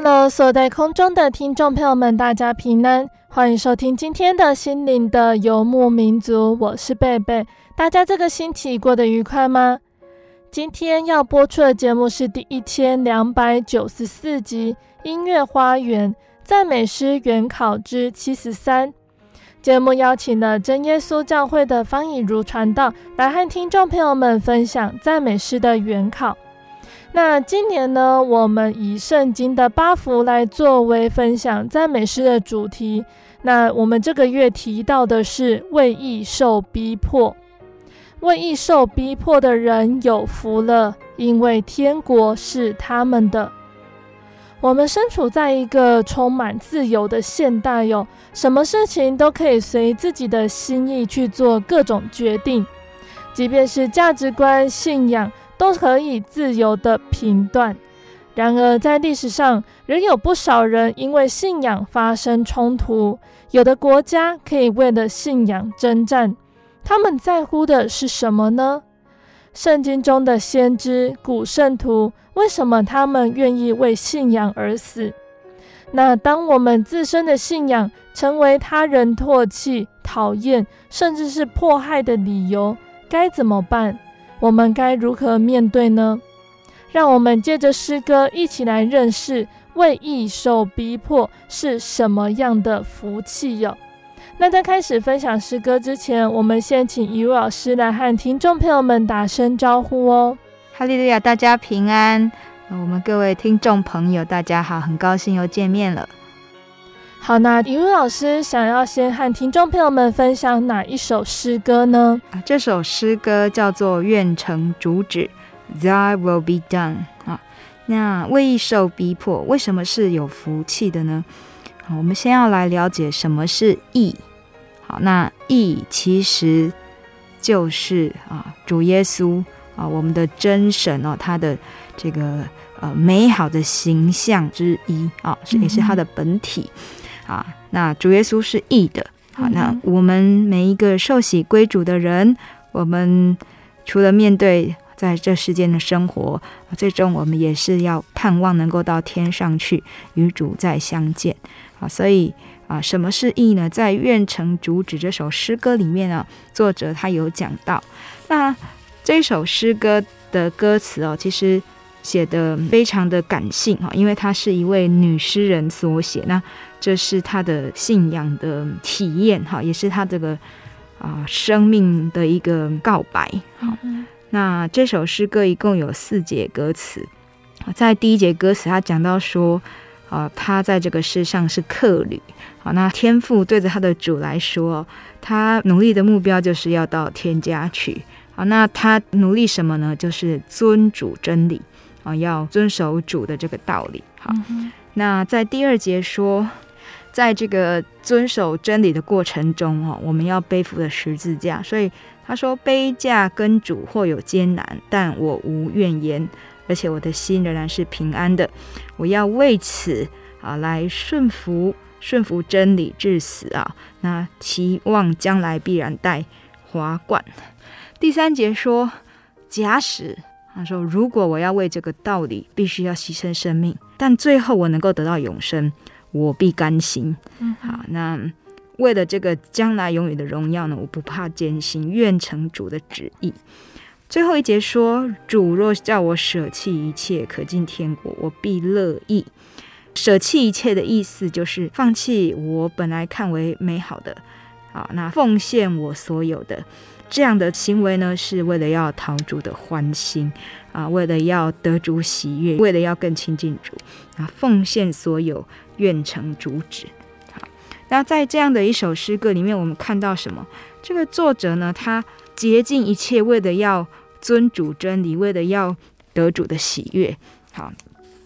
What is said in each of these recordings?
Hello，所在空中的听众朋友们，大家平安，欢迎收听今天的心灵的游牧民族，我是贝贝。大家这个星期过得愉快吗？今天要播出的节目是第一千两百九十四集《音乐花园赞美诗原考之七十三》。节目邀请了真耶稣教会的方以如传道来和听众朋友们分享赞美诗的原考。那今年呢，我们以圣经的八福来作为分享赞美诗的主题。那我们这个月提到的是为义受逼迫，为义受逼迫的人有福了，因为天国是他们的。我们身处在一个充满自由的现代哟，什么事情都可以随自己的心意去做各种决定，即便是价值观、信仰。都可以自由的评断。然而，在历史上，仍有不少人因为信仰发生冲突。有的国家可以为了信仰征战，他们在乎的是什么呢？圣经中的先知、古圣徒，为什么他们愿意为信仰而死？那当我们自身的信仰成为他人唾弃、讨厌，甚至是迫害的理由，该怎么办？我们该如何面对呢？让我们借着诗歌一起来认识为义受逼迫是什么样的福气哟。那在开始分享诗歌之前，我们先请一位老师来和听众朋友们打声招呼哦。哈利路亚，大家平安。我们各位听众朋友，大家好，很高兴又见面了。好，那一位老师想要先和听众朋友们分享哪一首诗歌呢？啊，这首诗歌叫做《愿成主旨》，Thy will be done。啊，那为义受逼迫，为什么是有福气的呢？好，我们先要来了解什么是义。好，那义其实就是啊，主耶稣啊，我们的真神哦，他的这个呃美好的形象之一啊，是也是他的本体。嗯啊，那主耶稣是义的。好，那我们每一个受洗归主的人，我们除了面对在这世间的生活，最终我们也是要盼望能够到天上去与主再相见。啊，所以啊，什么是义呢？在《愿成主旨》这首诗歌里面呢，作者他有讲到。那这首诗歌的歌词哦，其实。写的非常的感性哈，因为她是一位女诗人所写，那这是他的信仰的体验哈，也是他这个啊生命的一个告白。好，那这首诗歌一共有四节歌词，在第一节歌词，他讲到说啊，他在这个世上是客旅。好，那天父对着他的主来说，他努力的目标就是要到天家去。好，那他努力什么呢？就是尊主真理。啊，要遵守主的这个道理。好，嗯、那在第二节说，在这个遵守真理的过程中，哦，我们要背负的十字架。所以他说，背架跟主或有艰难，但我无怨言，而且我的心仍然是平安的。我要为此啊来顺服顺服真理至死啊，那期望将来必然戴华冠。第三节说，假使他说，如果我要为这个道理必须要牺牲生命，但最后我能够得到永生，我必甘心。嗯，好，那为了这个将来永远的荣耀呢，我不怕艰辛，愿成主的旨意。最后一节说，主若叫我舍弃一切，可进天国，我必乐意。舍弃一切的意思就是放弃我本来看为美好的，好，那奉献我所有的。这样的行为呢，是为了要讨主的欢心啊，为了要得主喜悦，为了要更亲近主啊，奉献所有，愿成主旨。好，那在这样的一首诗歌里面，我们看到什么？这个作者呢，他竭尽一切，为了要尊主真理，为了要得主的喜悦。好，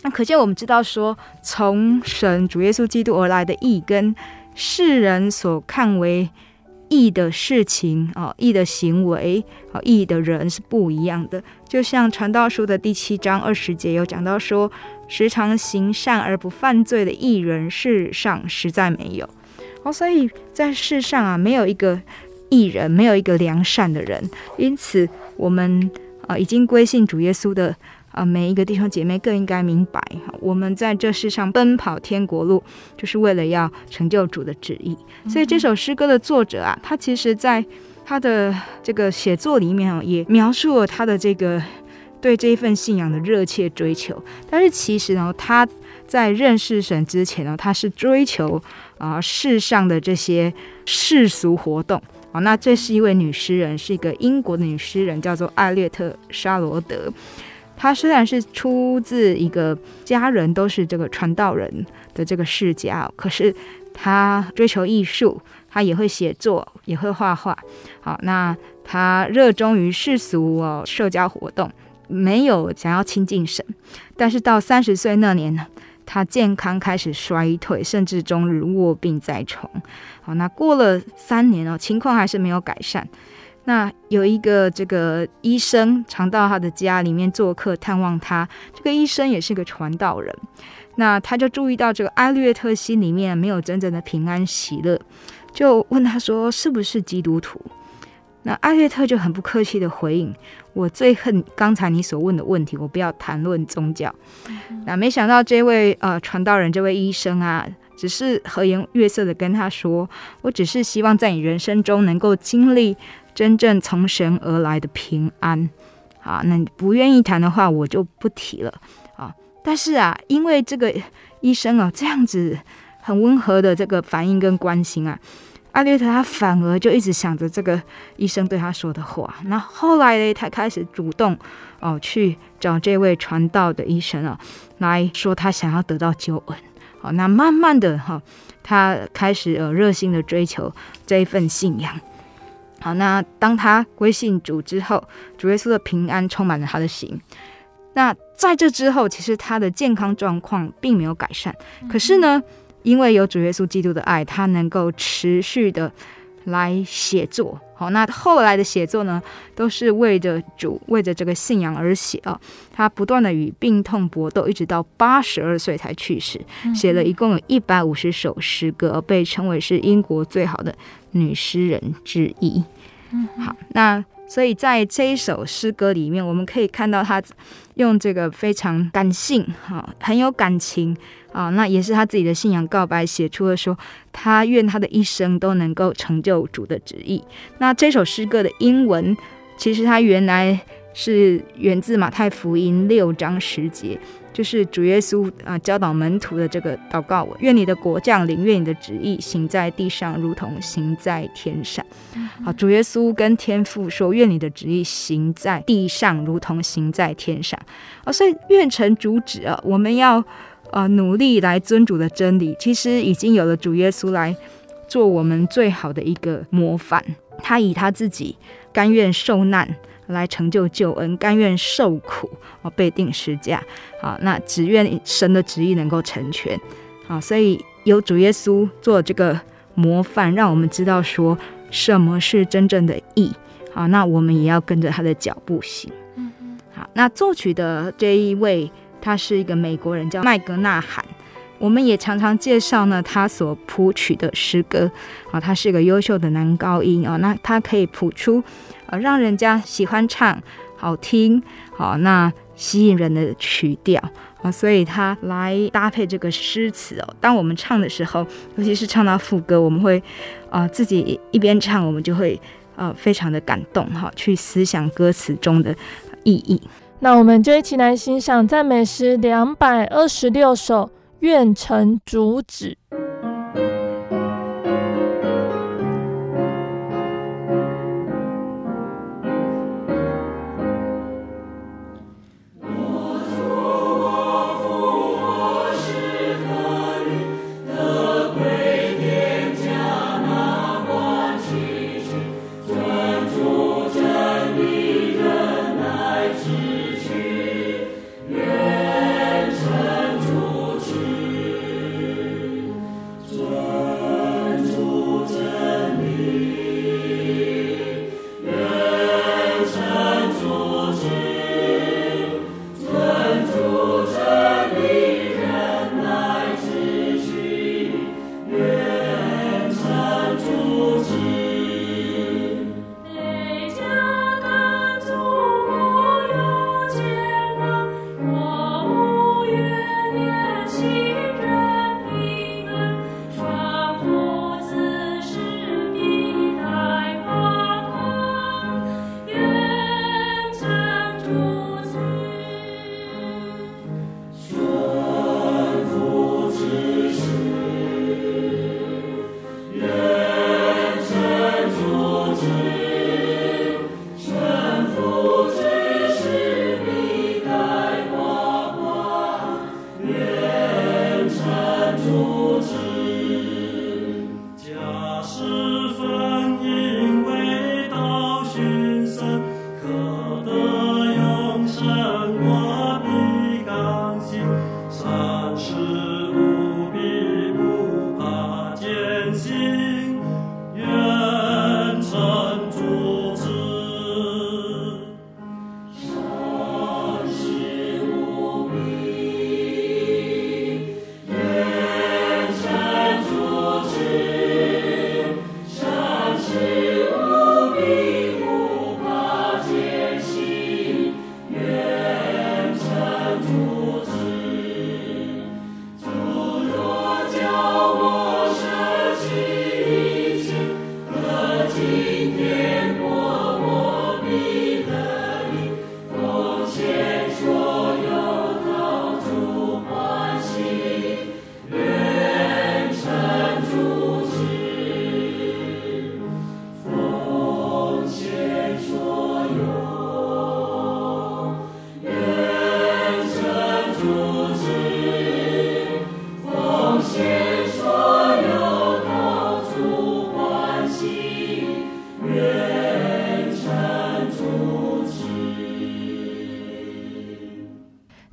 那可见我们知道说，从神主耶稣基督而来的义，跟世人所看为义的事情啊，义的行为啊，义的人是不一样的。就像传道书的第七章二十节有讲到说，时常行善而不犯罪的艺人，世上实在没有。哦，所以在世上啊，没有一个艺人，没有一个良善的人。因此，我们啊，已经归信主耶稣的。啊，每一个弟兄姐妹更应该明白，我们在这世上奔跑天国路，就是为了要成就主的旨意。所以这首诗歌的作者啊，他其实在他的这个写作里面啊，也描述了他的这个对这一份信仰的热切追求。但是其实呢，他在认识神之前呢，他是追求啊世上的这些世俗活动。啊，那这是一位女诗人，是一个英国的女诗人，叫做艾略特·沙罗德。她虽然是出自一个家人都是这个传道人的这个世家，可是她追求艺术，她也会写作，也会画画。好，那她热衷于世俗哦社交活动，没有想要亲近神。但是到三十岁那年呢，他健康开始衰退，甚至终日卧病在床。好，那过了三年哦，情况还是没有改善。那有一个这个医生常到他的家里面做客探望他，这个医生也是个传道人，那他就注意到这个艾略特心里面没有真正的平安喜乐，就问他说是不是基督徒？那艾略特就很不客气的回应：我最恨刚才你所问的问题，我不要谈论宗教。那没想到这位呃传道人这位医生啊，只是和颜悦色的跟他说：我只是希望在你人生中能够经历。真正从神而来的平安，啊，那你不愿意谈的话，我就不提了啊。但是啊，因为这个医生啊这样子很温和的这个反应跟关心啊，艾略特他反而就一直想着这个医生对他说的话。那后来呢，他开始主动哦去找这位传道的医生啊，来说他想要得到救恩。好，那慢慢的哈，他开始呃热心的追求这一份信仰。好，那当他归信主之后，主耶稣的平安充满了他的心。那在这之后，其实他的健康状况并没有改善。可是呢，因为有主耶稣基督的爱，他能够持续的来写作。好，那后来的写作呢，都是为着主，为着这个信仰而写啊。他不断的与病痛搏斗，一直到八十二岁才去世，写了一共有一百五十首诗歌，被称为是英国最好的女诗人之一。嗯，好，那所以在这一首诗歌里面，我们可以看到他用这个非常感性，哈，很有感情啊，那也是他自己的信仰告白，写出了说他愿他的一生都能够成就主的旨意。那这首诗歌的英文，其实他原来是源自马太福音六章十节。就是主耶稣啊教导门徒的这个祷告文，愿你的国降临，愿你的旨意行在地上，如同行在天上。好，主耶稣跟天父说，愿你的旨意行在地上，如同行在天上。啊，所以愿成主旨啊，我们要啊努力来尊主的真理。其实已经有了主耶稣来做我们最好的一个模范，他以他自己甘愿受难。来成就救恩，甘愿受苦，哦，被定十架，好，那只愿神的旨意能够成全，好，所以有主耶稣做这个模范，让我们知道说什么是真正的义，好，那我们也要跟着他的脚步行，嗯嗯，好，好，那作曲的这一位，他是一个美国人，叫麦格纳罕。我们也常常介绍呢，他所谱曲的诗歌。啊，他是一个优秀的男高音。啊，那他可以谱出呃让人家喜欢唱、好听、好那吸引人的曲调啊，所以他来搭配这个诗词哦。当我们唱的时候，尤其是唱到副歌，我们会啊自己一边唱，我们就会呃非常的感动哈，去思想歌词中的意义。那我们就一起来欣赏赞美诗两百二十六首。愿成主旨。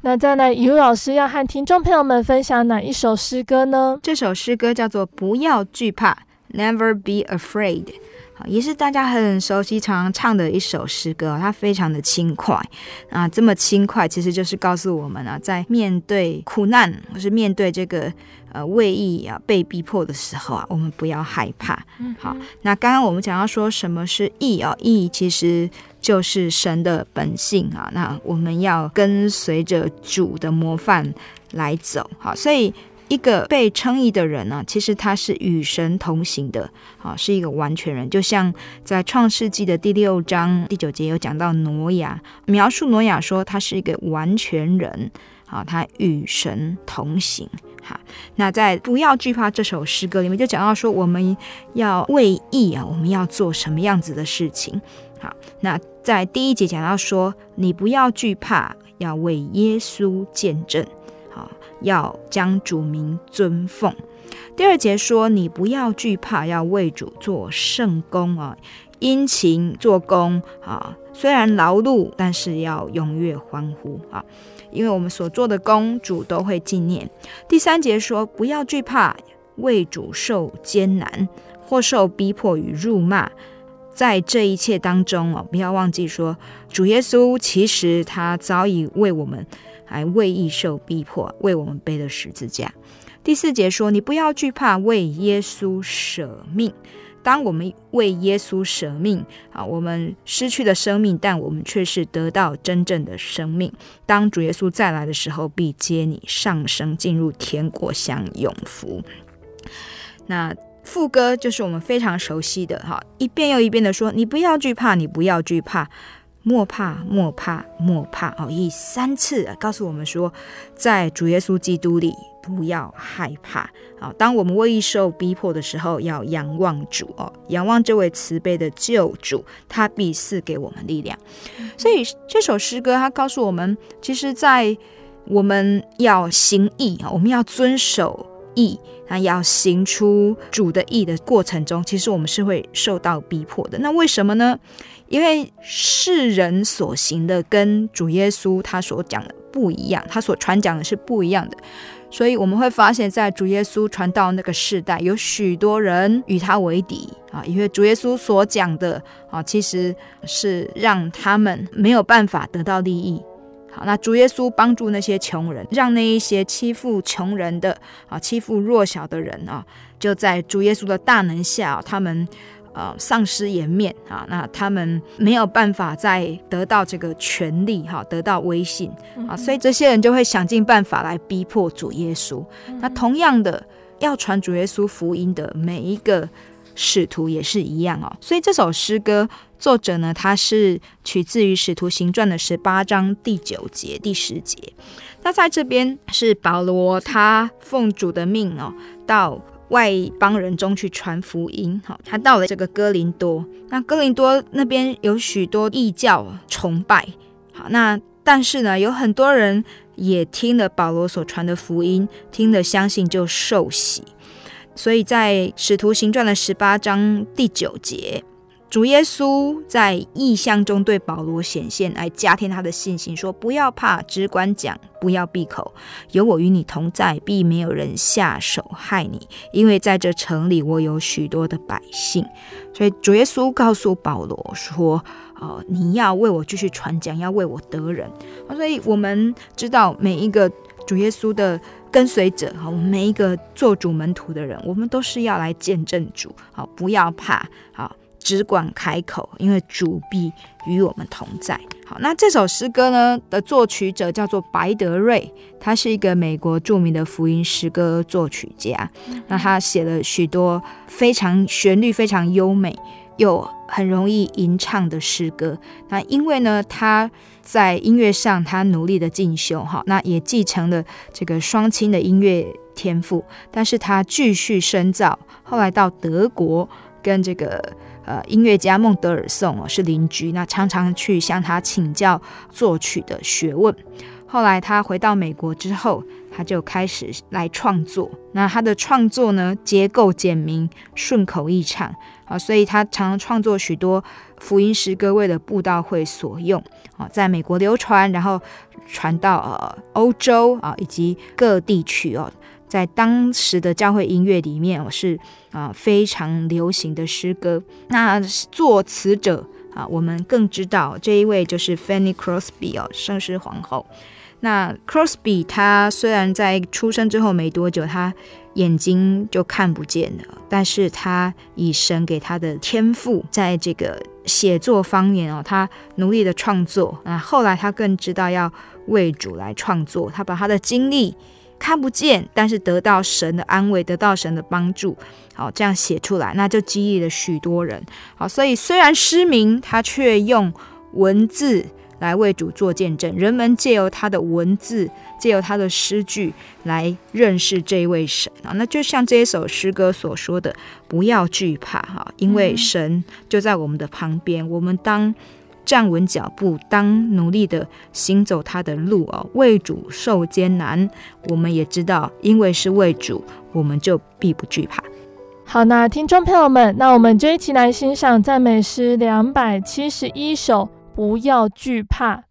那再来，雨老师要和听众朋友们分享哪一首诗歌呢？这首诗歌叫做《不要惧怕》，Never be afraid。好，也是大家很熟悉、常常唱的一首诗歌。它非常的轻快啊，这么轻快，其实就是告诉我们啊，在面对苦难或是面对这个呃为义啊被逼迫的时候啊，我们不要害怕。好，那刚刚我们讲到说什么是义啊？义其实。就是神的本性啊，那我们要跟随着主的模范来走，好，所以一个被称义的人呢、啊，其实他是与神同行的，啊，是一个完全人。就像在创世纪的第六章第九节有讲到挪亚，描述挪亚说他是一个完全人，啊，他与神同行。那在不要惧怕这首诗歌里面就讲到说，我们要为义啊，我们要做什么样子的事情？好，那在第一节讲到说，你不要惧怕，要为耶稣见证，好，要将主名尊奉。第二节说，你不要惧怕，要为主做圣工啊，殷勤做工啊，虽然劳碌，但是要踊跃欢呼啊，因为我们所做的工，主都会纪念。第三节说，不要惧怕，为主受艰难，或受逼迫与辱骂。在这一切当中哦，不要忘记说，主耶稣其实他早已为我们来为义受逼迫，为我们背了十字架。第四节说：“你不要惧怕，为耶稣舍命。”当我们为耶稣舍命啊，我们失去了生命，但我们却是得到真正的生命。当主耶稣再来的时候，必接你上升，进入天国，享永福。那副歌就是我们非常熟悉的哈，一遍又一遍的说：“你不要惧怕，你不要惧怕，莫怕，莫怕，莫怕。”哦，以三次告诉我们说，在主耶稣基督里。不要害怕，好，当我们为受逼迫的时候，要仰望主哦，仰望这位慈悲的救主，他必赐给我们力量。所以这首诗歌，它告诉我们，其实，在我们要行义啊，我们要遵守义，那要行出主的意的过程中，其实我们是会受到逼迫的。那为什么呢？因为世人所行的跟主耶稣他所讲的不一样，他所传讲的是不一样的。所以我们会发现，在主耶稣传道那个时代，有许多人与他为敌啊，因为主耶稣所讲的啊，其实是让他们没有办法得到利益。好，那主耶稣帮助那些穷人，让那一些欺负穷人的啊、欺负弱小的人啊，就在主耶稣的大能下，他们。呃，丧失颜面啊，那他们没有办法再得到这个权利哈，得到威信啊，所以这些人就会想尽办法来逼迫主耶稣。那同样的，要传主耶稣福音的每一个使徒也是一样哦。所以这首诗歌作者呢，他是取自于《使徒行传》的十八章第九节、第十节。那在这边是保罗他奉主的命哦，到。外邦人中去传福音，好，他到了这个哥林多，那哥林多那边有许多异教崇拜，好，那但是呢，有很多人也听了保罗所传的福音，听了相信就受洗，所以在使徒行传的十八章第九节。主耶稣在异象中对保罗显现，来加添他的信心，说：“不要怕，只管讲，不要闭口，有我与你同在，必没有人下手害你，因为在这城里我有许多的百姓。”所以主耶稣告诉保罗说：“哦，你要为我继续传讲，要为我得人。”所以我们知道每一个主耶稣的跟随者，哈，我们每一个做主门徒的人，我们都是要来见证主，好，不要怕，好。只管开口，因为主必与我们同在。好，那这首诗歌呢的作曲者叫做白德瑞，他是一个美国著名的福音诗歌作曲家。那他写了许多非常旋律非常优美又很容易吟唱的诗歌。那因为呢，他在音乐上他努力的进修，哈，那也继承了这个双亲的音乐天赋，但是他继续深造，后来到德国跟这个。呃，音乐家孟德尔颂哦是邻居，那常常去向他请教作曲的学问。后来他回到美国之后，他就开始来创作。那他的创作呢，结构简明，顺口易唱啊，所以他常常创作许多福音诗歌，为了布道会所用啊，在美国流传，然后传到呃欧洲啊以及各地区哦。在当时的教会音乐里面，我是啊非常流行的诗歌。那作词者啊，我们更知道这一位就是 Fanny Crosby 哦，圣诗皇后。那 Crosby 他虽然在出生之后没多久，他眼睛就看不见了，但是他以神给他的天赋，在这个写作方面哦，他努力的创作。那后来他更知道要为主来创作，他把他的经历。看不见，但是得到神的安慰，得到神的帮助，好，这样写出来，那就激励了许多人。好，所以虽然失明，他却用文字来为主做见证，人们借由他的文字，借由他的诗句来认识这一位神啊。那就像这一首诗歌所说的，不要惧怕哈，因为神就在我们的旁边，我们当。站稳脚步，当努力的行走他的路哦，为主受艰难，我们也知道，因为是为主，我们就必不惧怕。好，那听众朋友们，那我们就一起来欣赏赞美诗两百七十一首，不要惧怕。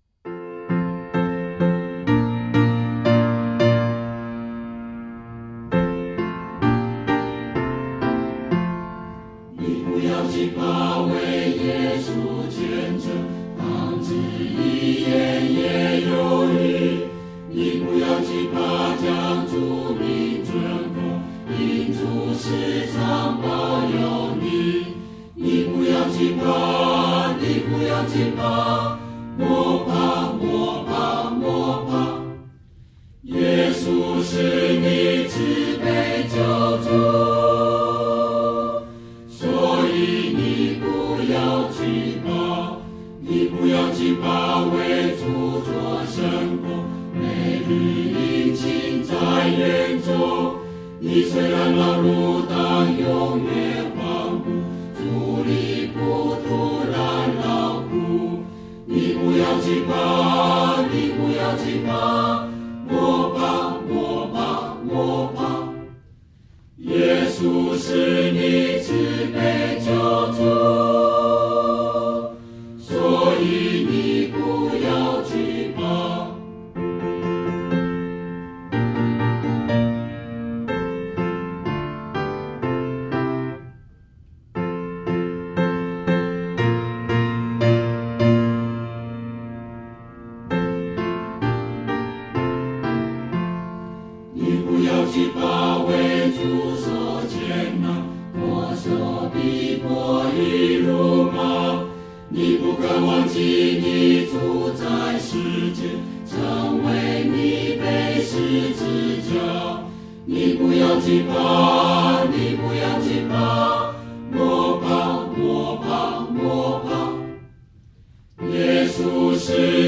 忘记你住在世界成为你被食之家你不要惊慌你不要惊慌莫怕莫怕莫怕。耶稣是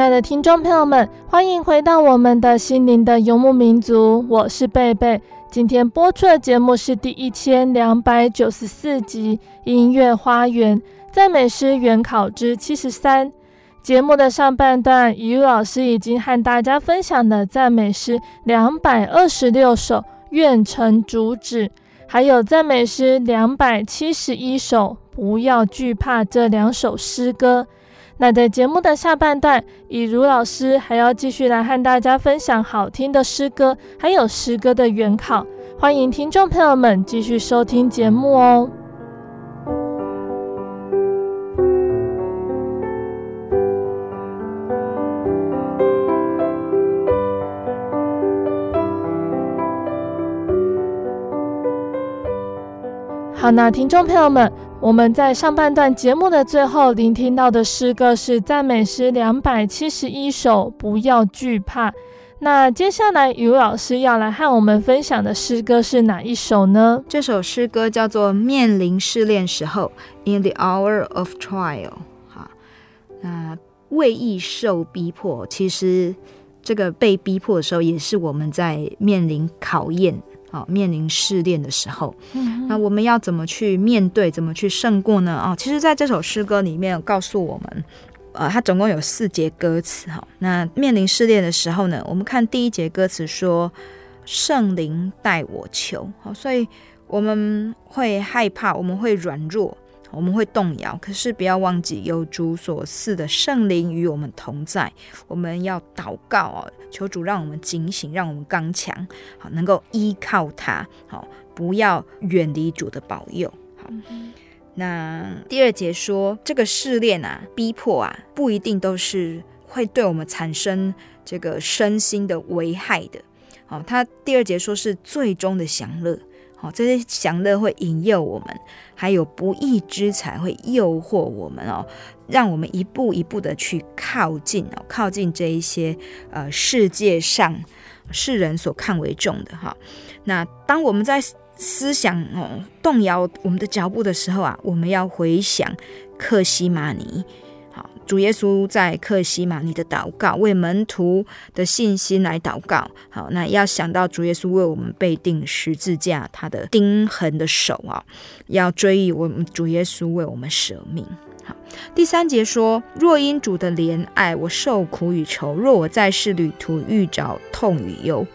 亲爱的听众朋友们，欢迎回到我们的心灵的游牧民族，我是贝贝。今天播出的节目是第一千两百九十四集《音乐花园赞美诗原考之七十三》。节目的上半段，雨老师已经和大家分享了赞美诗两百二十六首，愿成主旨，还有赞美诗两百七十一首，不要惧怕这两首诗歌。那在节目的下半段，以如老师还要继续来和大家分享好听的诗歌，还有诗歌的原考。欢迎听众朋友们继续收听节目哦。好，那听众朋友们。我们在上半段节目的最后聆听到的诗歌是赞美诗两百七十一首，不要惧怕。那接下来于老师要来和我们分享的诗歌是哪一首呢？这首诗歌叫做《面临试炼时候》（In the Hour of Trial）。哈，那为义受逼迫，其实这个被逼迫的时候，也是我们在面临考验。好，面临试炼的时候，嗯，那我们要怎么去面对，怎么去胜过呢？啊，其实在这首诗歌里面告诉我们，呃，它总共有四节歌词。哈，那面临试炼的时候呢，我们看第一节歌词说：“圣灵代我求。”好，所以我们会害怕，我们会软弱。我们会动摇，可是不要忘记有主所赐的圣灵与我们同在。我们要祷告哦，求主让我们警醒，让我们刚强，好，能够依靠他，好，不要远离主的保佑。好，那第二节说这个试炼啊，逼迫啊，不一定都是会对我们产生这个身心的危害的。好，他第二节说是最终的享乐。好，这些享乐会引诱我们，还有不义之财会诱惑我们哦，让我们一步一步的去靠近哦，靠近这一些呃世界上世人所看为重的哈。那当我们在思想哦动摇我们的脚步的时候啊，我们要回想克西玛尼。主耶稣在克西玛尼的祷告，为门徒的信心来祷告。好，那要想到主耶稣为我们被钉十字架，他的钉痕的手啊，要追忆我们主耶稣为我们舍命。好，第三节说：若因主的怜爱，我受苦与愁；若我在世旅途，遇着痛与忧。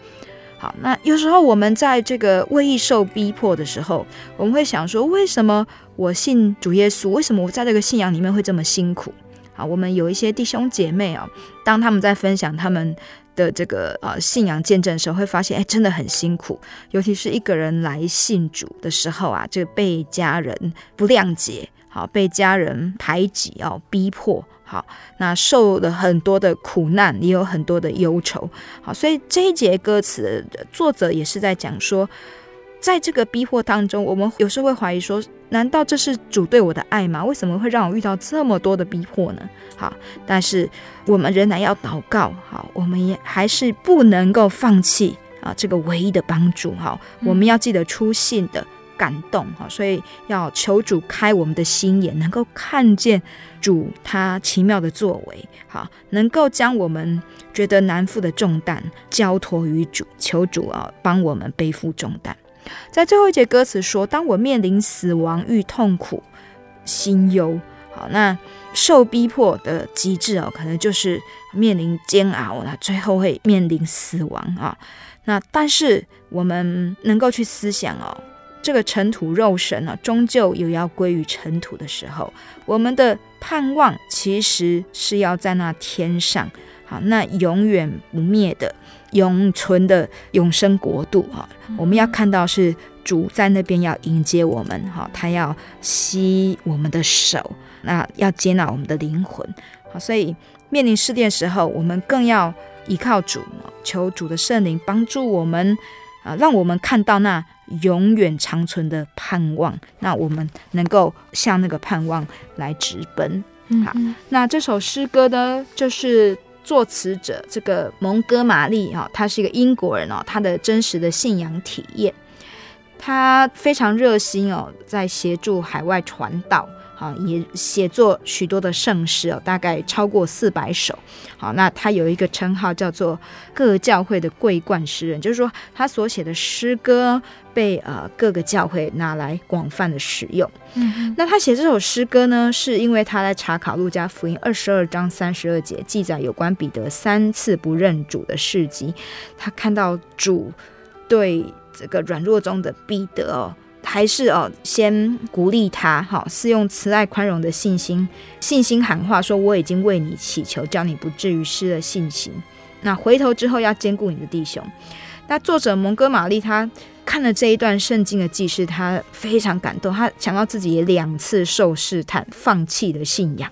好，那有时候我们在这个为义受逼迫的时候，我们会想说：为什么我信主耶稣？为什么我在这个信仰里面会这么辛苦？啊，我们有一些弟兄姐妹啊，当他们在分享他们的这个呃信仰见证的时候，会发现，哎，真的很辛苦。尤其是一个人来信主的时候啊，这个被家人不谅解，好，被家人排挤哦，逼迫，好，那受了很多的苦难，也有很多的忧愁。好，所以这一节歌词作者也是在讲说。在这个逼迫当中，我们有时候会怀疑说：难道这是主对我的爱吗？为什么会让我遇到这么多的逼迫呢？好，但是我们仍然要祷告。好，我们也还是不能够放弃啊，这个唯一的帮助。哈，我们要记得初信的感动。哈，所以要求主开我们的心眼，能够看见主他奇妙的作为。好，能够将我们觉得难负的重担交托于主，求主啊帮我们背负重担。在最后一节歌词说：“当我面临死亡与痛苦，心忧。”好，那受逼迫的极致哦，可能就是面临煎熬，那最后会面临死亡啊。那但是我们能够去思想哦，这个尘土肉身呢，终究有要归于尘土的时候，我们的盼望其实是要在那天上。好，那永远不灭的。永存的永生国度哈，我们要看到是主在那边要迎接我们哈，他要吸我们的手，那要接纳我们的灵魂。好，所以面临试炼时候，我们更要依靠主，求主的圣灵帮助我们啊，让我们看到那永远长存的盼望，那我们能够向那个盼望来直奔。好，那这首诗歌呢，就是。作词者这个蒙哥马利哈，他是一个英国人哦，他的真实的信仰体验，他非常热心哦，在协助海外传道，好，也写作许多的圣诗哦，大概超过四百首。好，那他有一个称号叫做各教会的桂冠诗人，就是说他所写的诗歌。被呃各个教会拿来广泛的使用。嗯，那他写这首诗歌呢，是因为他在查考路加福音二十二章三十二节记载有关彼得三次不认主的事迹。他看到主对这个软弱中的彼得哦，还是哦先鼓励他，好，是用慈爱宽容的信心信心喊话说：“我已经为你祈求，叫你不至于失了信心。那回头之后要兼顾你的弟兄。”那作者蒙哥马利他。看了这一段圣经的记事，他非常感动。他想到自己也两次受试探，放弃了信仰，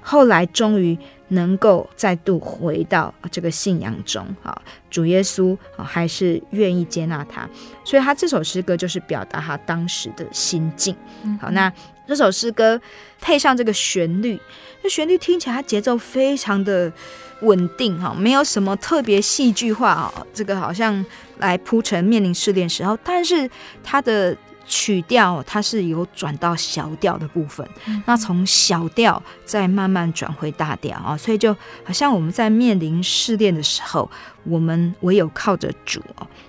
后来终于能够再度回到这个信仰中。啊，主耶稣啊，还是愿意接纳他，所以他这首诗歌就是表达他当时的心境。好，那这首诗歌配上这个旋律，这旋律听起来它节奏非常的稳定哈，没有什么特别戏剧化啊，这个好像来铺陈面临试炼时候，但是它的曲调它是有转到小调的部分，嗯、那从小调再慢慢转回大调啊，所以就好像我们在面临试炼的时候，我们唯有靠着主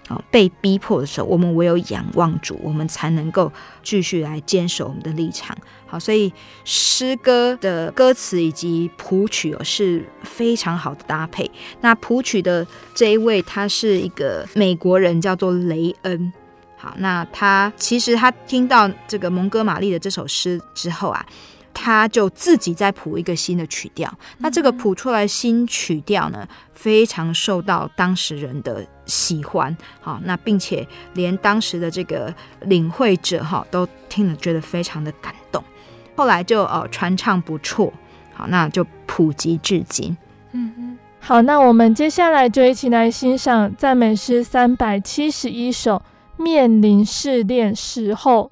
啊，被逼迫的时候，我们唯有仰望主，我们才能够继续来坚守我们的立场。好，所以诗歌的歌词以及谱曲哦是非常好的搭配。那谱曲的这一位，他是一个美国人，叫做雷恩。好，那他其实他听到这个蒙哥马利的这首诗之后啊，他就自己再谱一个新的曲调。那这个谱出来新曲调呢，非常受到当时人的喜欢。好，那并且连当时的这个领会者哈都听了觉得非常的感动。后来就呃传唱不辍，好，那就普及至今。嗯嗯，好，那我们接下来就一起来欣赏赞美诗三百七十一首《面临试炼时候》。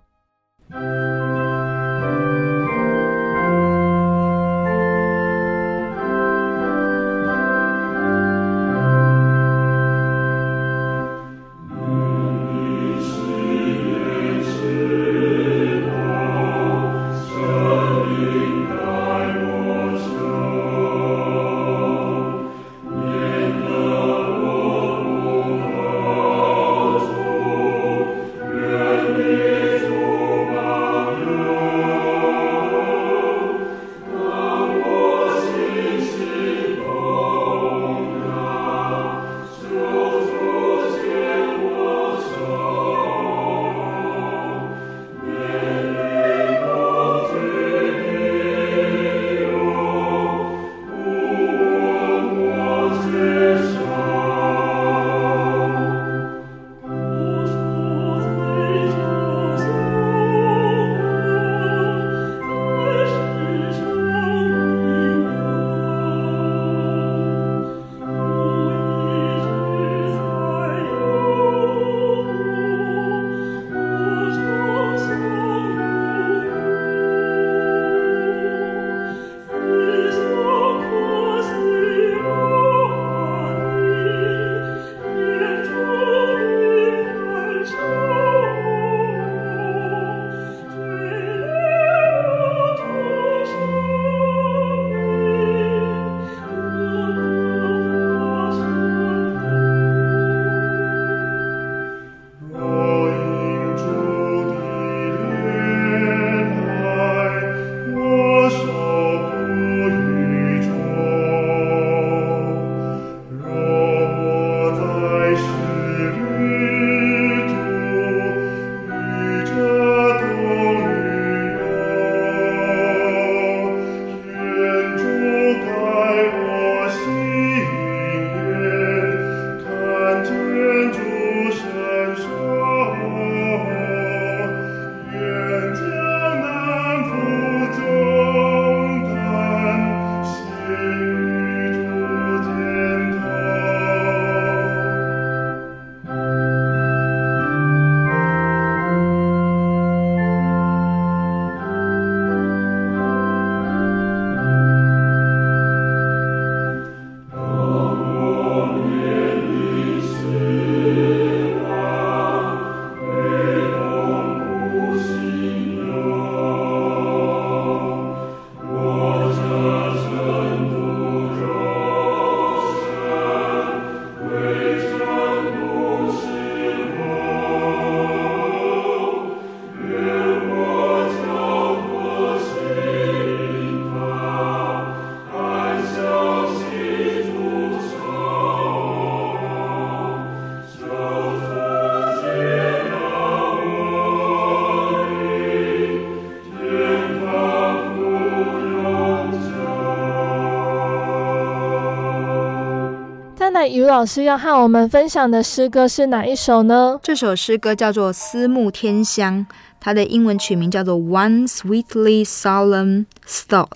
老师要和我们分享的诗歌是哪一首呢？这首诗歌叫做《思慕天香》，它的英文曲名叫做《One Sweetly Solemn Thought》。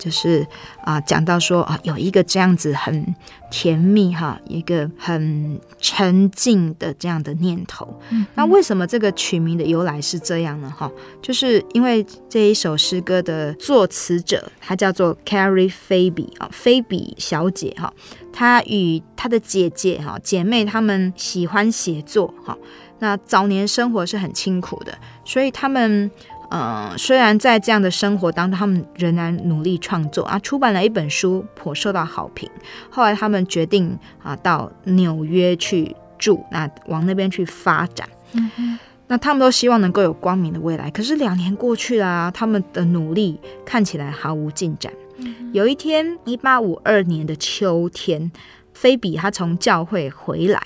好，就是啊，讲到说啊，有一个这样子很甜蜜哈，一个很沉静的这样的念头。嗯，那为什么这个曲名的由来是这样呢？哈，就是因为这一首诗歌的作词者，她叫做 Carrie Phoebe 啊，菲比小姐哈，她与她的姐姐哈姐妹，她们喜欢写作哈，那早年生活是很清苦的，所以她们。呃，虽然在这样的生活当中，他们仍然努力创作啊，出版了一本书，颇受到好评。后来他们决定啊，到纽约去住，那往那边去发展。嗯，那他们都希望能够有光明的未来。可是两年过去了啊，他们的努力看起来毫无进展。嗯，有一天，一八五二年的秋天，菲比他从教会回来，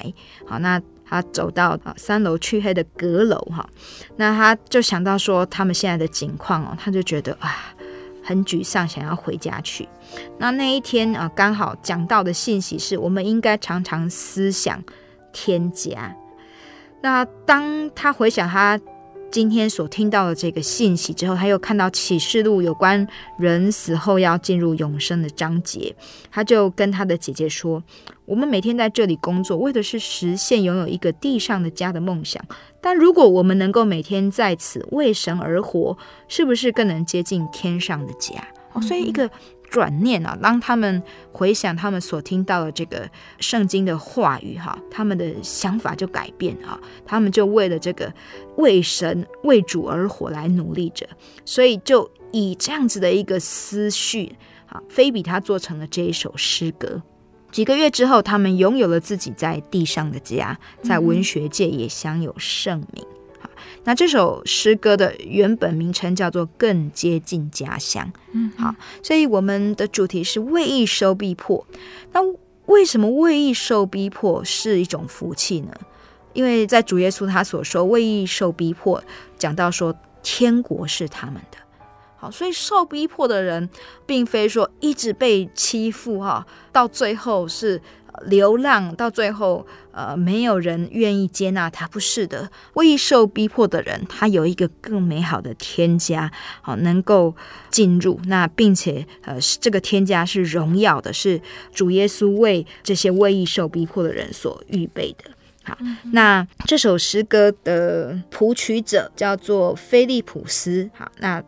好那。他走到啊三楼黢黑的阁楼哈，那他就想到说他们现在的境况哦，他就觉得啊很沮丧，想要回家去。那那一天啊，刚好讲到的信息是我们应该常常思想天家。那当他回想他。今天所听到的这个信息之后，他又看到启示录有关人死后要进入永生的章节，他就跟他的姐姐说：“我们每天在这里工作，为的是实现拥有一个地上的家的梦想。但如果我们能够每天在此为神而活，是不是更能接近天上的家？”哦，所以一个。转念啊，当他们回想他们所听到的这个圣经的话语哈，他们的想法就改变啊，他们就为了这个为神为主而活来努力着，所以就以这样子的一个思绪啊，菲比他做成了这一首诗歌。几个月之后，他们拥有了自己在地上的家，在文学界也享有盛名。那这首诗歌的原本名称叫做《更接近家乡》。嗯，好，所以我们的主题是为义受逼迫。那为什么为义受逼迫是一种福气呢？因为在主耶稣他所说为义受逼迫，讲到说天国是他们的。好，所以受逼迫的人，并非说一直被欺负哈，到最后是。流浪到最后，呃，没有人愿意接纳他，不是的。未受逼迫的人，他有一个更美好的天家，好，能够进入那，并且，呃，这个天家是荣耀的，是主耶稣为这些为义受逼迫的人所预备的。好，那这首诗歌的谱曲者叫做菲利普斯。好，那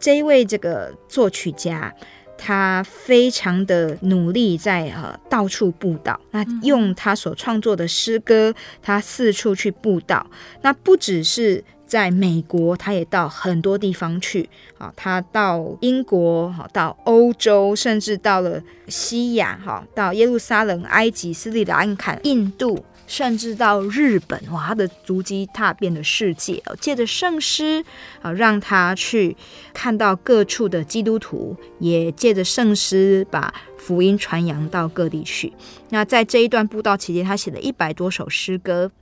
这一位这个作曲家。他非常的努力在，在呃到处布道。那用他所创作的诗歌，他四处去布道。那不只是在美国，他也到很多地方去啊。他到英国，好到欧洲，甚至到了西亚，哈，到耶路撒冷、埃及、斯里兰卡、印度。甚至到日本，哇，他的足迹踏遍了世界哦。借着圣诗啊，让他去看到各处的基督徒，也借着圣诗把福音传扬到各地去。那在这一段布道期间，他写了一百多首诗歌。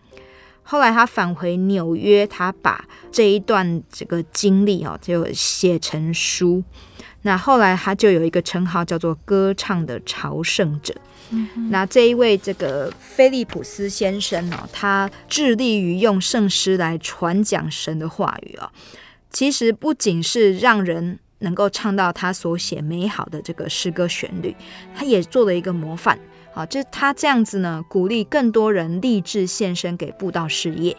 后来他返回纽约，他把这一段这个经历哦，就写成书。那后来他就有一个称号，叫做“歌唱的朝圣者”。那这一位这个菲利普斯先生呢，他致力于用圣诗来传讲神的话语哦。其实不仅是让人能够唱到他所写美好的这个诗歌旋律，他也做了一个模范。好，就他这样子呢，鼓励更多人立志献身给布道事业。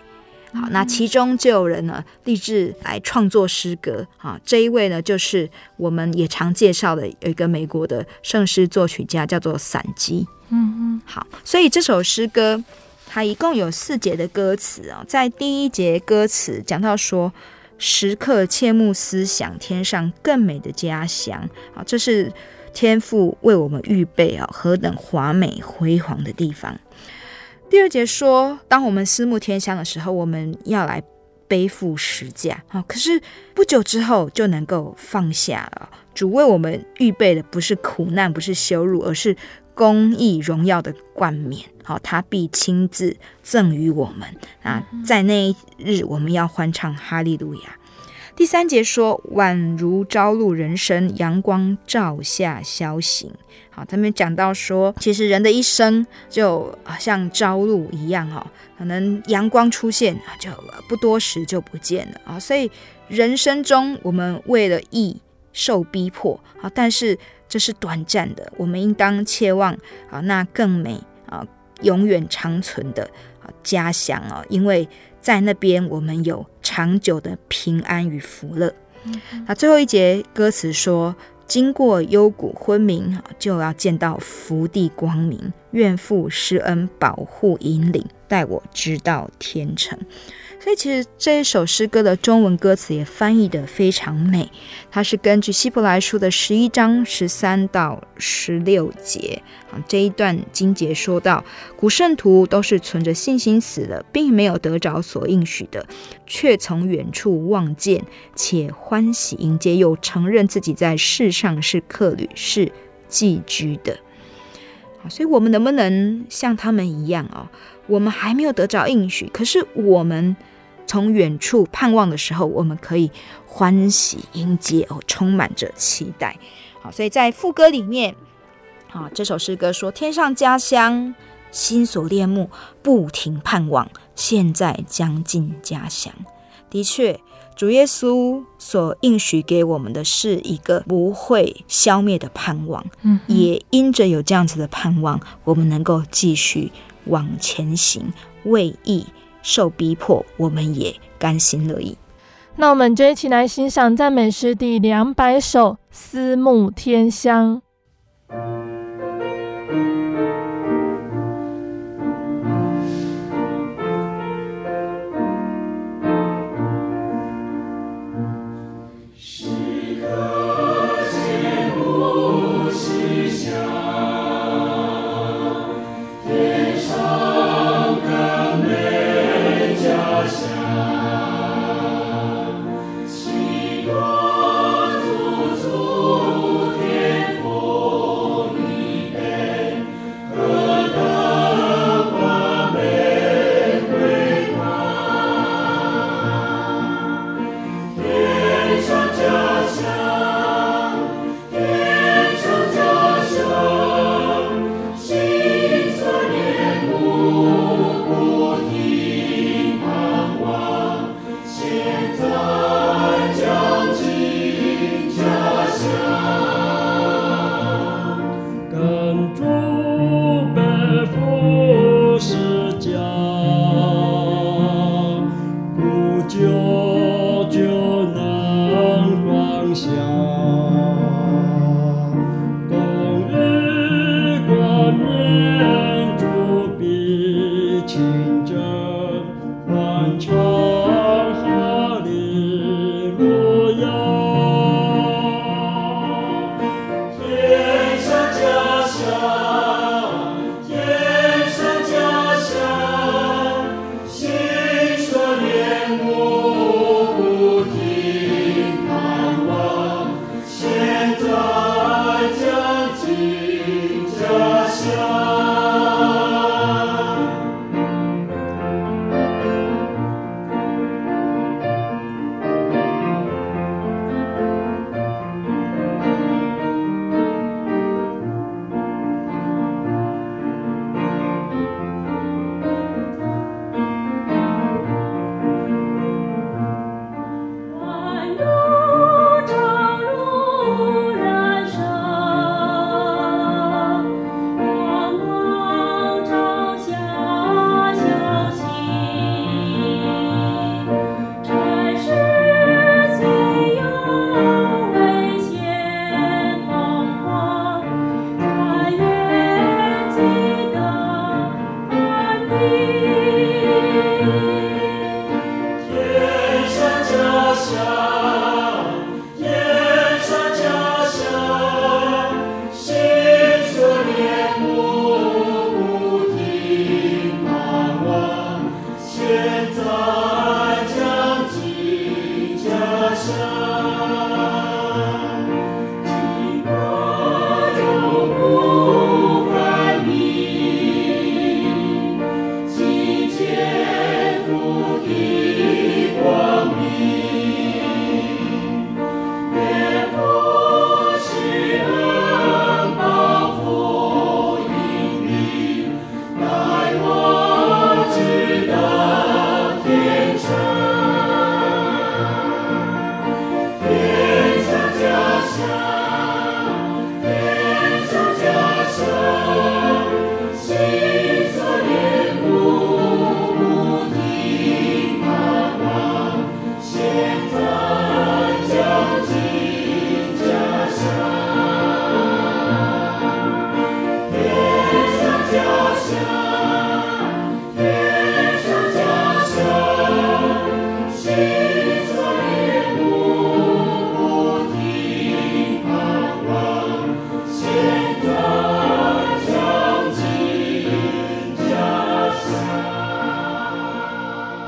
好，那其中就有人呢立志来创作诗歌。好，这一位呢就是我们也常介绍的有一个美国的圣诗作曲家，叫做散基。嗯嗯。好，所以这首诗歌它一共有四节的歌词啊，在第一节歌词讲到说，时刻切慕思想天上更美的家乡啊，这是天父为我们预备啊何等华美辉煌的地方。第二节说，当我们思慕天香的时候，我们要来背负十架啊，可是不久之后就能够放下了。主为我们预备的不是苦难，不是羞辱，而是公义荣耀的冠冕。好，他必亲自赠予我们啊！在那一日，我们要欢唱哈利路亚。第三节说，宛如朝露人生，阳光照下消行。好，他们讲到说，其实人的一生就像朝露一样哈，可能阳光出现就不多时就不见了啊。所以人生中，我们为了义受逼迫啊，但是这是短暂的，我们应当切望啊那更美啊。永远长存的啊家乡啊，因为在那边我们有长久的平安与福乐。那最后一节歌词说：“经过幽谷昏明，就要见到福地光明。愿父施恩保护引领，带我知道天成。”所以其实这一首诗歌的中文歌词也翻译得非常美，它是根据希伯来书的十一章十三到十六节啊，这一段经节说到，古圣徒都是存着信心死了，并没有得着所应许的，却从远处望见，且欢喜迎接，又承认自己在世上是客旅，是寄居的。所以我们能不能像他们一样啊？我们还没有得着应许，可是我们。从远处盼望的时候，我们可以欢喜迎接哦，充满着期待。好，所以在副歌里面，啊，这首诗歌说：“天上家乡，心所恋慕，不停盼望，现在将近家乡。”的确，主耶稣所应许给我们的是一个不会消灭的盼望。嗯，也因着有这样子的盼望，我们能够继续往前行，为义。受逼迫，我们也甘心乐意。那我们就一起来欣赏赞美诗第两百首《思慕天香》。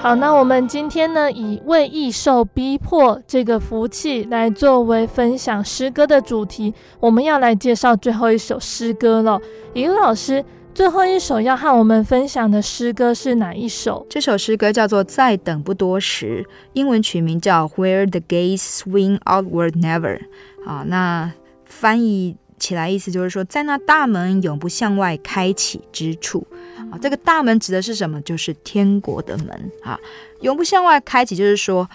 好，那我们今天呢，以为义受逼迫这个福气来作为分享诗歌的主题，我们要来介绍最后一首诗歌了。以如老师，最后一首要和我们分享的诗歌是哪一首？这首诗歌叫做《再等不多时》，英文曲名叫《Where the Gates Swing Outward Never》。好，那翻译起来意思就是说，在那大门永不向外开启之处。啊，这个大门指的是什么？就是天国的门啊，永不向外开启，就是说，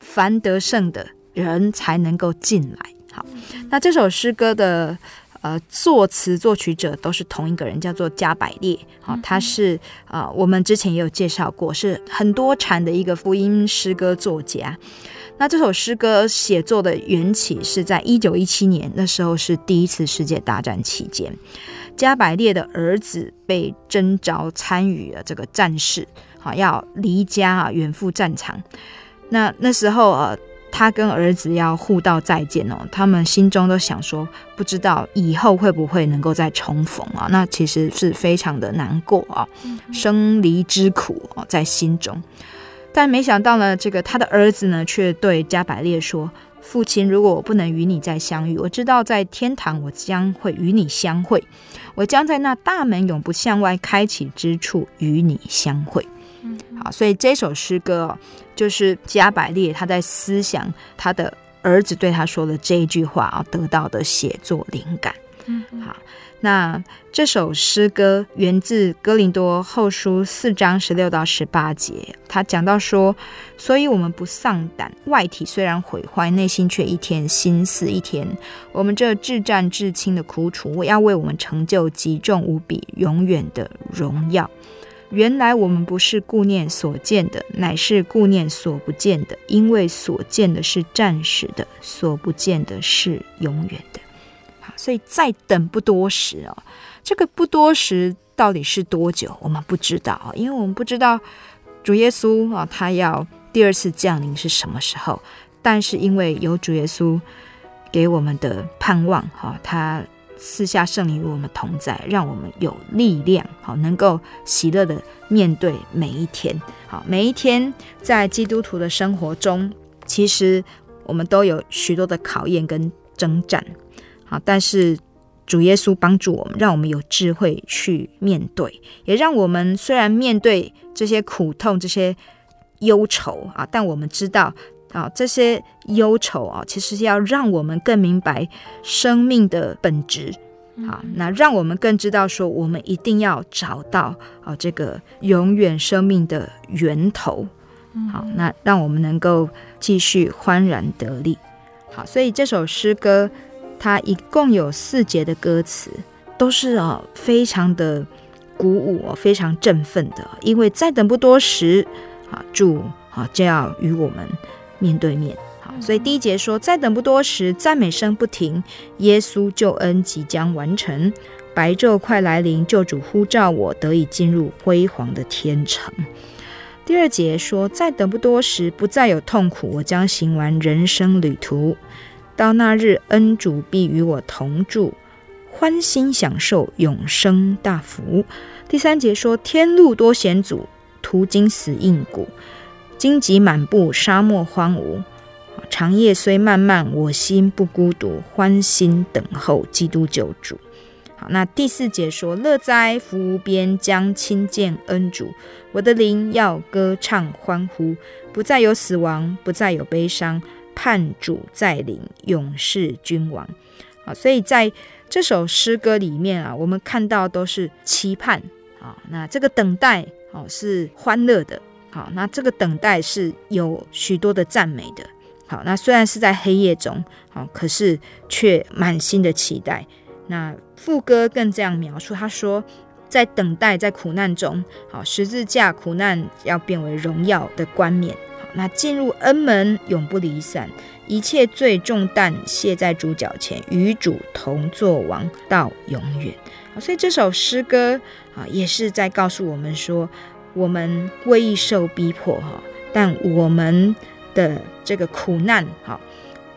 凡得胜的人才能够进来。好，那这首诗歌的呃作词作曲者都是同一个人，叫做加百列。好，他是啊、呃，我们之前也有介绍过，是很多产的一个福音诗歌作家。那这首诗歌写作的缘起是在一九一七年，那时候是第一次世界大战期间。加百列的儿子被征召参与了这个战事，好，要离家啊远赴战场。那那时候呃，他跟儿子要互道再见哦，他们心中都想说，不知道以后会不会能够再重逢啊？那其实是非常的难过啊，生离之苦哦在心中。但没想到呢，这个他的儿子呢，却对加百列说。父亲，如果我不能与你再相遇，我知道在天堂我将会与你相会，我将在那大门永不向外开启之处与你相会。嗯，好，所以这首诗歌哦，就是加百列他在思想他的儿子对他说的这一句话啊，得到的写作灵感。嗯，好。那这首诗歌源自哥林多后书四章十六到十八节，他讲到说，所以我们不丧胆，外体虽然毁坏，内心却一天新似一天。我们这至战至轻的苦楚，我要为我们成就极重无比、永远的荣耀。原来我们不是顾念所见的，乃是顾念所不见的，因为所见的是暂时的，所不见的是永远的。所以再等不多时哦，这个不多时到底是多久？我们不知道，因为我们不知道主耶稣啊，他要第二次降临是什么时候。但是因为有主耶稣给我们的盼望哈，他赐下圣灵与我们同在，让我们有力量好，能够喜乐的面对每一天。好，每一天在基督徒的生活中，其实我们都有许多的考验跟征战。好，但是主耶稣帮助我们，让我们有智慧去面对，也让我们虽然面对这些苦痛、这些忧愁啊，但我们知道啊，这些忧愁啊，其实要让我们更明白生命的本质。好，那让我们更知道说，我们一定要找到啊这个永远生命的源头。好，那让我们能够继续欢然得力。好，所以这首诗歌。它一共有四节的歌词，都是啊非常的鼓舞哦，非常振奋的。因为再等不多时，啊主啊就要与我们面对面。好，所以第一节说：再等不多时，赞美声不停，耶稣救恩即将完成，白昼快来临，救主呼召我得以进入辉煌的天城。第二节说：再等不多时，不再有痛苦，我将行完人生旅途。到那日，恩主必与我同住，欢欣享受永生大福。第三节说：天路多险阻，途经死荫谷，荆棘满布，沙漠荒芜。长夜虽漫漫，我心不孤独，欢心等候基督救主。好，那第四节说：乐哉，福无边，将亲见恩主。我的灵要歌唱欢呼，不再有死亡，不再有悲伤，盼主再临，永世君王。好，所以在这首诗歌里面啊，我们看到都是期盼啊，那这个等待哦是欢乐的，好，那这个等待是有许多的赞美的。好，那虽然是在黑夜中，好，可是却满心的期待。那副歌更这样描述，他说，在等待，在苦难中，好，十字架苦难要变为荣耀的冠冕，那进入恩门永不离散，一切罪重担卸在主脚前，与主同作王到永远。所以这首诗歌啊，也是在告诉我们说，我们未受逼迫哈，但我们的这个苦难，哈，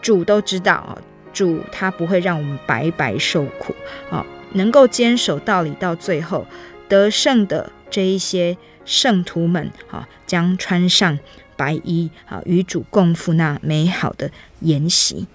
主都知道啊。主他不会让我们白白受苦啊，能够坚守道理到最后得胜的这一些圣徒们啊，将穿上白衣啊，与主共赴那美好的筵席。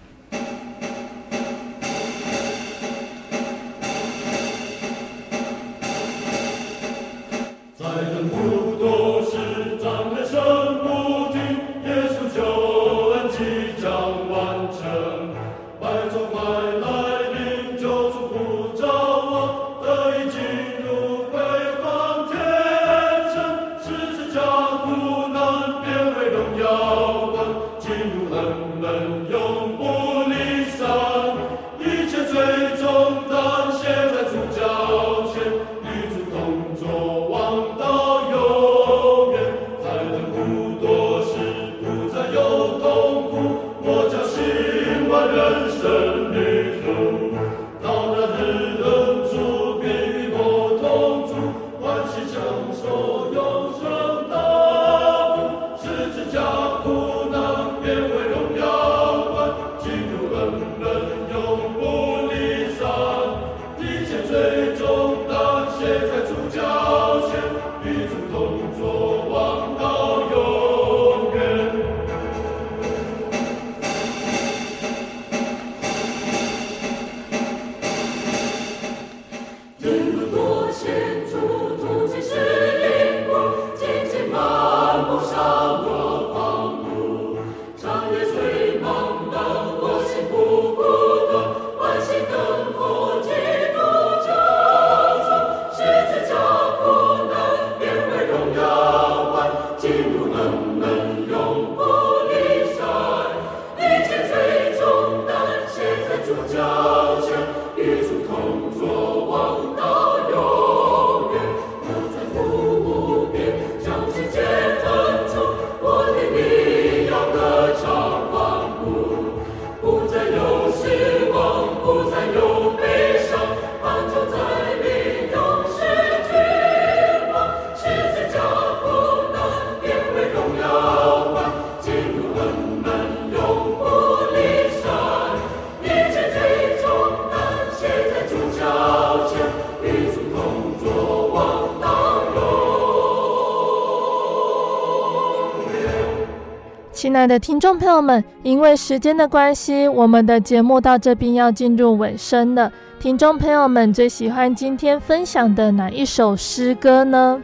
的听众朋友们，因为时间的关系，我们的节目到这边要进入尾声了。听众朋友们最喜欢今天分享的哪一首诗歌呢？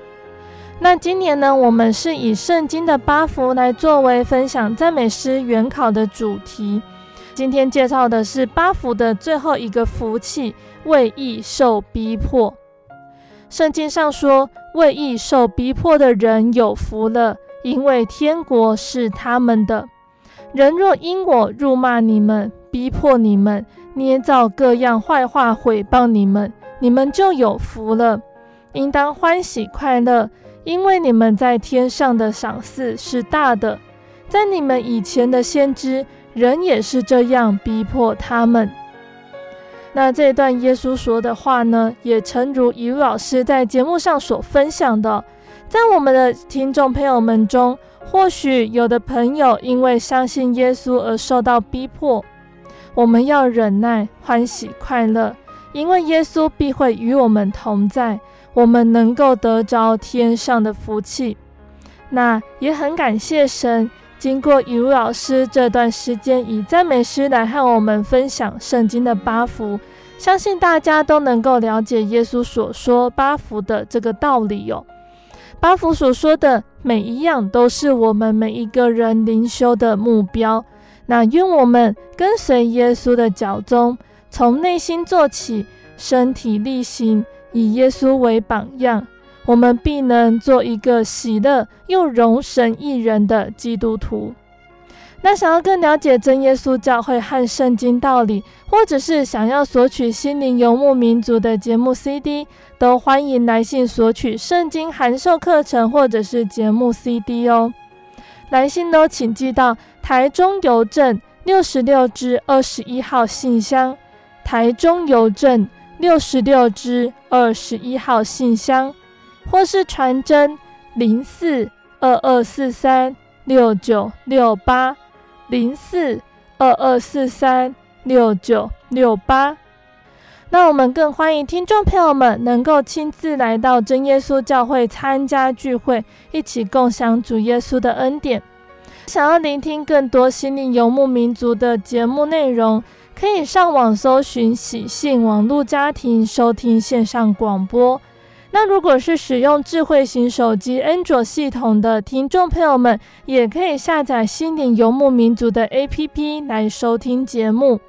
那今年呢，我们是以圣经的八福来作为分享赞美诗原考的主题。今天介绍的是八福的最后一个福气——为义受逼迫。圣经上说，为义受逼迫的人有福了。因为天国是他们的。人若因我辱骂你们、逼迫你们、捏造各样坏话毁谤你们，你们就有福了，应当欢喜快乐，因为你们在天上的赏赐是大的。在你们以前的先知，人也是这样逼迫他们。那这段耶稣说的话呢，也诚如于老师在节目上所分享的。在我们的听众朋友们中，或许有的朋友因为相信耶稣而受到逼迫，我们要忍耐、欢喜、快乐，因为耶稣必会与我们同在，我们能够得着天上的福气。那也很感谢神，经过雨露老师这段时间以赞美诗来和我们分享圣经的八福，相信大家都能够了解耶稣所说八福的这个道理哟、巴福所说的每一样都是我们每一个人灵修的目标。那愿我们跟随耶稣的脚踪，从内心做起，身体力行，以耶稣为榜样，我们必能做一个喜乐又荣神一人的基督徒。那想要更了解真耶稣教会和圣经道理，或者是想要索取心灵游牧民族的节目 CD，都欢迎来信索取圣经函授课程或者是节目 CD 哦。来信都请寄到台中邮政六十六支二十一号信箱，台中邮政六十六支二十一号信箱，或是传真零四二二四三六九六八。零四二二四三六九六八，那我们更欢迎听众朋友们能够亲自来到真耶稣教会参加聚会，一起共享主耶稣的恩典。想要聆听更多心灵游牧民族的节目内容，可以上网搜寻喜信网络家庭收听线上广播。那如果是使用智慧型手机安卓系统的听众朋友们，也可以下载心灵游牧民族的 APP 来收听节目。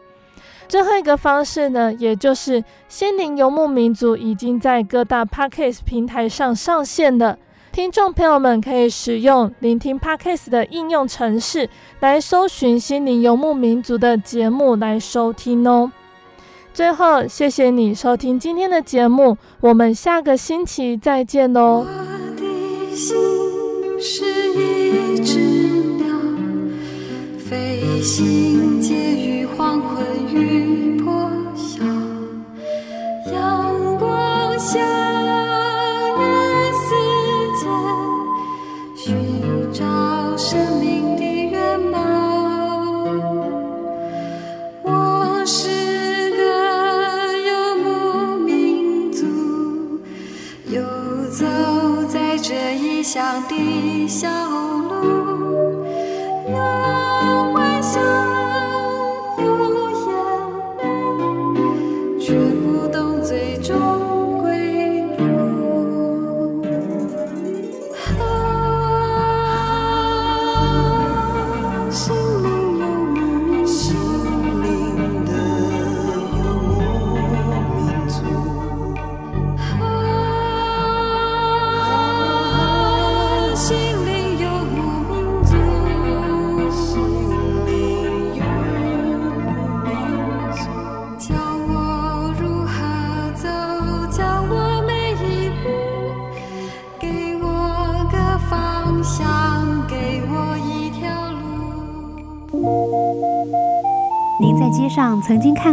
最后一个方式呢，也就是心灵游牧民族已经在各大 Podcast 平台上上线了，听众朋友们可以使用聆听 Podcast 的应用程式来搜寻心灵游牧民族的节目来收听哦。最后，谢谢你收听今天的节目，我们下个星期再见哦。我的心是一只鸟，飞行